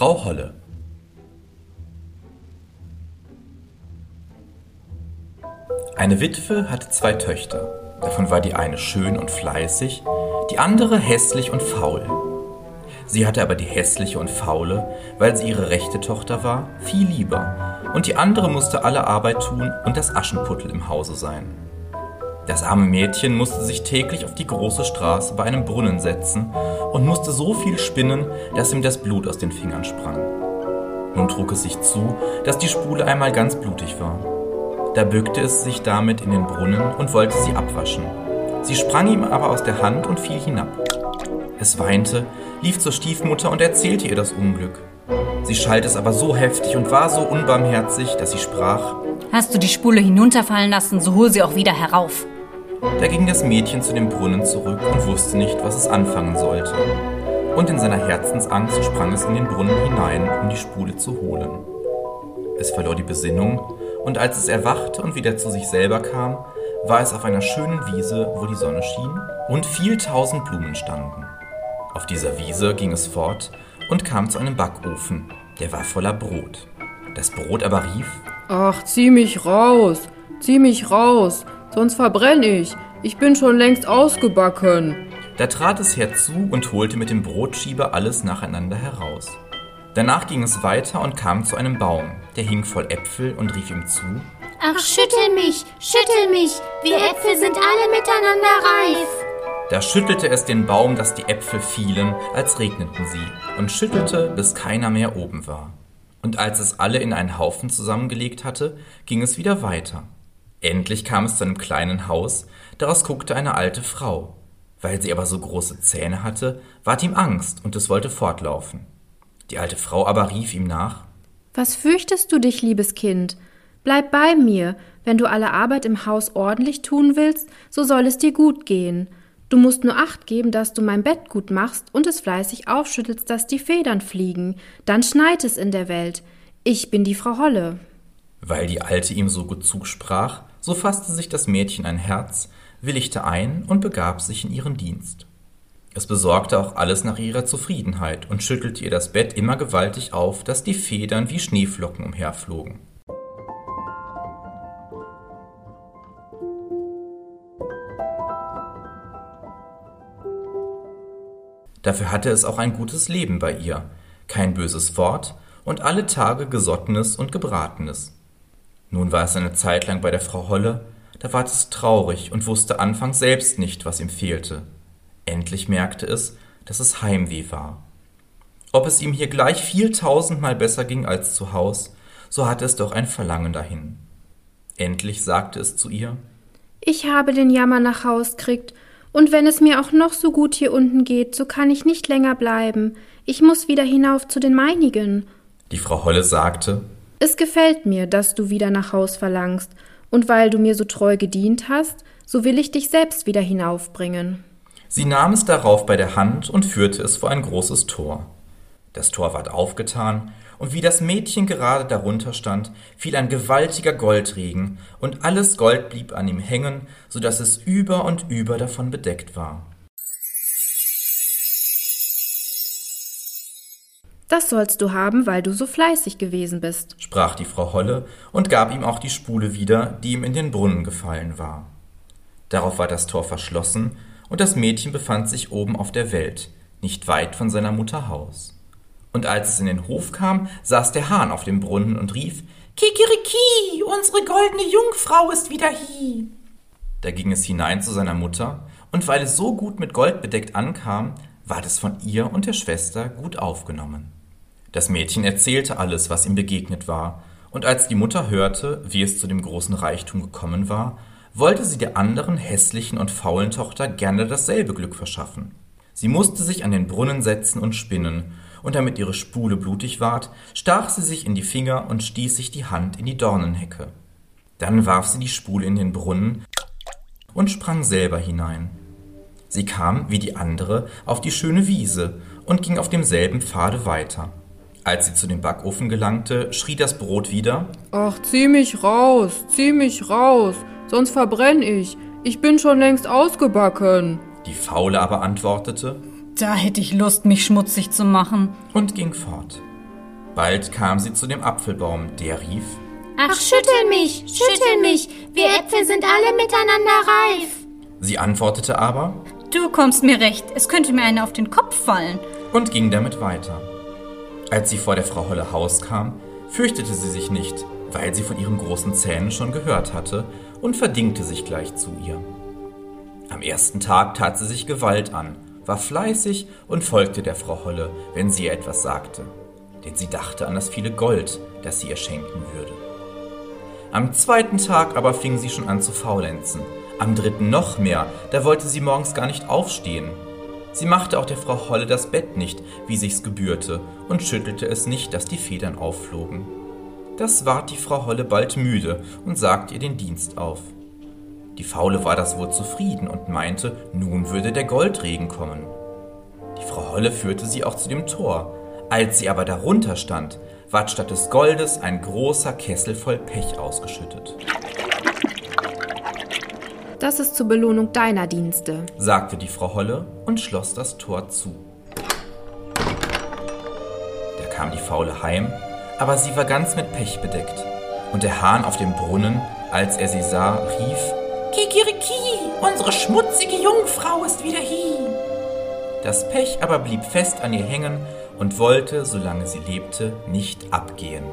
Frau Holle Eine Witwe hatte zwei Töchter. Davon war die eine schön und fleißig, die andere hässlich und faul. Sie hatte aber die hässliche und faule, weil sie ihre rechte Tochter war, viel lieber, und die andere musste alle Arbeit tun und das Aschenputtel im Hause sein. Das arme Mädchen musste sich täglich auf die große Straße bei einem Brunnen setzen und musste so viel spinnen, dass ihm das Blut aus den Fingern sprang. Nun trug es sich zu, dass die Spule einmal ganz blutig war. Da bückte es sich damit in den Brunnen und wollte sie abwaschen. Sie sprang ihm aber aus der Hand und fiel hinab. Es weinte, lief zur Stiefmutter und erzählte ihr das Unglück. Sie schalt es aber so heftig und war so unbarmherzig, dass sie sprach Hast du die Spule hinunterfallen lassen, so hol sie auch wieder herauf. Da ging das Mädchen zu dem Brunnen zurück und wusste nicht, was es anfangen sollte. Und in seiner Herzensangst sprang es in den Brunnen hinein, um die Spule zu holen. Es verlor die Besinnung, und als es erwachte und wieder zu sich selber kam, war es auf einer schönen Wiese, wo die Sonne schien und viel tausend Blumen standen. Auf dieser Wiese ging es fort und kam zu einem Backofen, der war voller Brot. Das Brot aber rief Ach, zieh mich raus, zieh mich raus, sonst verbrenne ich. Ich bin schon längst ausgebacken. Da trat es herzu und holte mit dem Brotschieber alles nacheinander heraus. Danach ging es weiter und kam zu einem Baum, der hing voll Äpfel und rief ihm zu Ach, schüttel mich, schüttel mich, wir Äpfel sind alle miteinander reif. Da schüttelte es den Baum, dass die Äpfel fielen, als regneten sie, und schüttelte, bis keiner mehr oben war. Und als es alle in einen Haufen zusammengelegt hatte, ging es wieder weiter. Endlich kam es zu einem kleinen Haus, daraus guckte eine alte Frau. Weil sie aber so große Zähne hatte, ward ihm Angst, und es wollte fortlaufen. Die alte Frau aber rief ihm nach Was fürchtest du dich, liebes Kind? Bleib bei mir, wenn du alle Arbeit im Haus ordentlich tun willst, so soll es dir gut gehen. Du musst nur acht geben, dass du mein Bett gut machst und es fleißig aufschüttelst, dass die Federn fliegen. Dann schneit es in der Welt. Ich bin die Frau Holle. Weil die Alte ihm so gut zusprach, so fasste sich das Mädchen ein Herz, willigte ein und begab sich in ihren Dienst. Es besorgte auch alles nach ihrer Zufriedenheit und schüttelte ihr das Bett immer gewaltig auf, dass die Federn wie Schneeflocken umherflogen. Dafür hatte es auch ein gutes Leben bei ihr, kein böses Wort und alle Tage Gesottenes und Gebratenes. Nun war es eine Zeit lang bei der Frau Holle, da ward es traurig und wusste anfangs selbst nicht, was ihm fehlte. Endlich merkte es, dass es Heimweh war. Ob es ihm hier gleich viel tausendmal besser ging als zu Haus, so hatte es doch ein Verlangen dahin. Endlich sagte es zu ihr Ich habe den Jammer nach Haus kriegt und wenn es mir auch noch so gut hier unten geht, so kann ich nicht länger bleiben. Ich muss wieder hinauf zu den meinigen. Die Frau Holle sagte Es gefällt mir, dass du wieder nach Haus verlangst, und weil du mir so treu gedient hast, so will ich dich selbst wieder hinaufbringen. Sie nahm es darauf bei der Hand und führte es vor ein großes Tor. Das Tor ward aufgetan, und wie das Mädchen gerade darunter stand, fiel ein gewaltiger Goldregen, und alles Gold blieb an ihm hängen, so dass es über und über davon bedeckt war. Das sollst du haben, weil du so fleißig gewesen bist, sprach die Frau Holle und gab ihm auch die Spule wieder, die ihm in den Brunnen gefallen war. Darauf war das Tor verschlossen, und das Mädchen befand sich oben auf der Welt, nicht weit von seiner Mutter Haus. Und als es in den Hof kam, saß der Hahn auf dem Brunnen und rief Kikiriki, unsere goldene Jungfrau ist wieder hie. Da ging es hinein zu seiner Mutter, und weil es so gut mit Gold bedeckt ankam, ward es von ihr und der Schwester gut aufgenommen. Das Mädchen erzählte alles, was ihm begegnet war, und als die Mutter hörte, wie es zu dem großen Reichtum gekommen war, wollte sie der anderen hässlichen und faulen Tochter gerne dasselbe Glück verschaffen. Sie musste sich an den Brunnen setzen und spinnen, und damit ihre Spule blutig ward, stach sie sich in die Finger und stieß sich die Hand in die Dornenhecke. Dann warf sie die Spule in den Brunnen und sprang selber hinein. Sie kam, wie die andere, auf die schöne Wiese und ging auf demselben Pfade weiter. Als sie zu dem Backofen gelangte, schrie das Brot wieder Ach, zieh mich raus, zieh mich raus, sonst verbrenn ich. Ich bin schon längst ausgebacken. Die Faule aber antwortete Da hätte ich Lust, mich schmutzig zu machen. und ging fort. Bald kam sie zu dem Apfelbaum, der rief, Ach, schüttel mich, schüttel mich, wir Äpfel sind alle miteinander reif. Sie antwortete aber Du kommst mir recht, es könnte mir einer auf den Kopf fallen. und ging damit weiter. Als sie vor der Frau Holle Haus kam, fürchtete sie sich nicht, weil sie von ihren großen Zähnen schon gehört hatte und verdingte sich gleich zu ihr. Am ersten Tag tat sie sich Gewalt an, war fleißig und folgte der Frau Holle, wenn sie ihr etwas sagte, denn sie dachte an das viele Gold, das sie ihr schenken würde. Am zweiten Tag aber fing sie schon an zu faulenzen, am dritten noch mehr, da wollte sie morgens gar nicht aufstehen. Sie machte auch der Frau Holle das Bett nicht, wie sich's gebührte, und schüttelte es nicht, dass die Federn aufflogen. Das ward die Frau Holle bald müde und sagte ihr den Dienst auf. Die Faule war das wohl zufrieden und meinte, nun würde der Goldregen kommen. Die Frau Holle führte sie auch zu dem Tor. Als sie aber darunter stand, ward statt des Goldes ein großer Kessel voll Pech ausgeschüttet. Das ist zur Belohnung deiner Dienste. sagte die Frau Holle und schloss das Tor zu. Da kam die Faule heim, aber sie war ganz mit Pech bedeckt. Und der Hahn auf dem Brunnen, als er sie sah, rief, Kikiriki, unsere schmutzige Jungfrau ist wieder hier. Das Pech aber blieb fest an ihr hängen und wollte, solange sie lebte, nicht abgehen.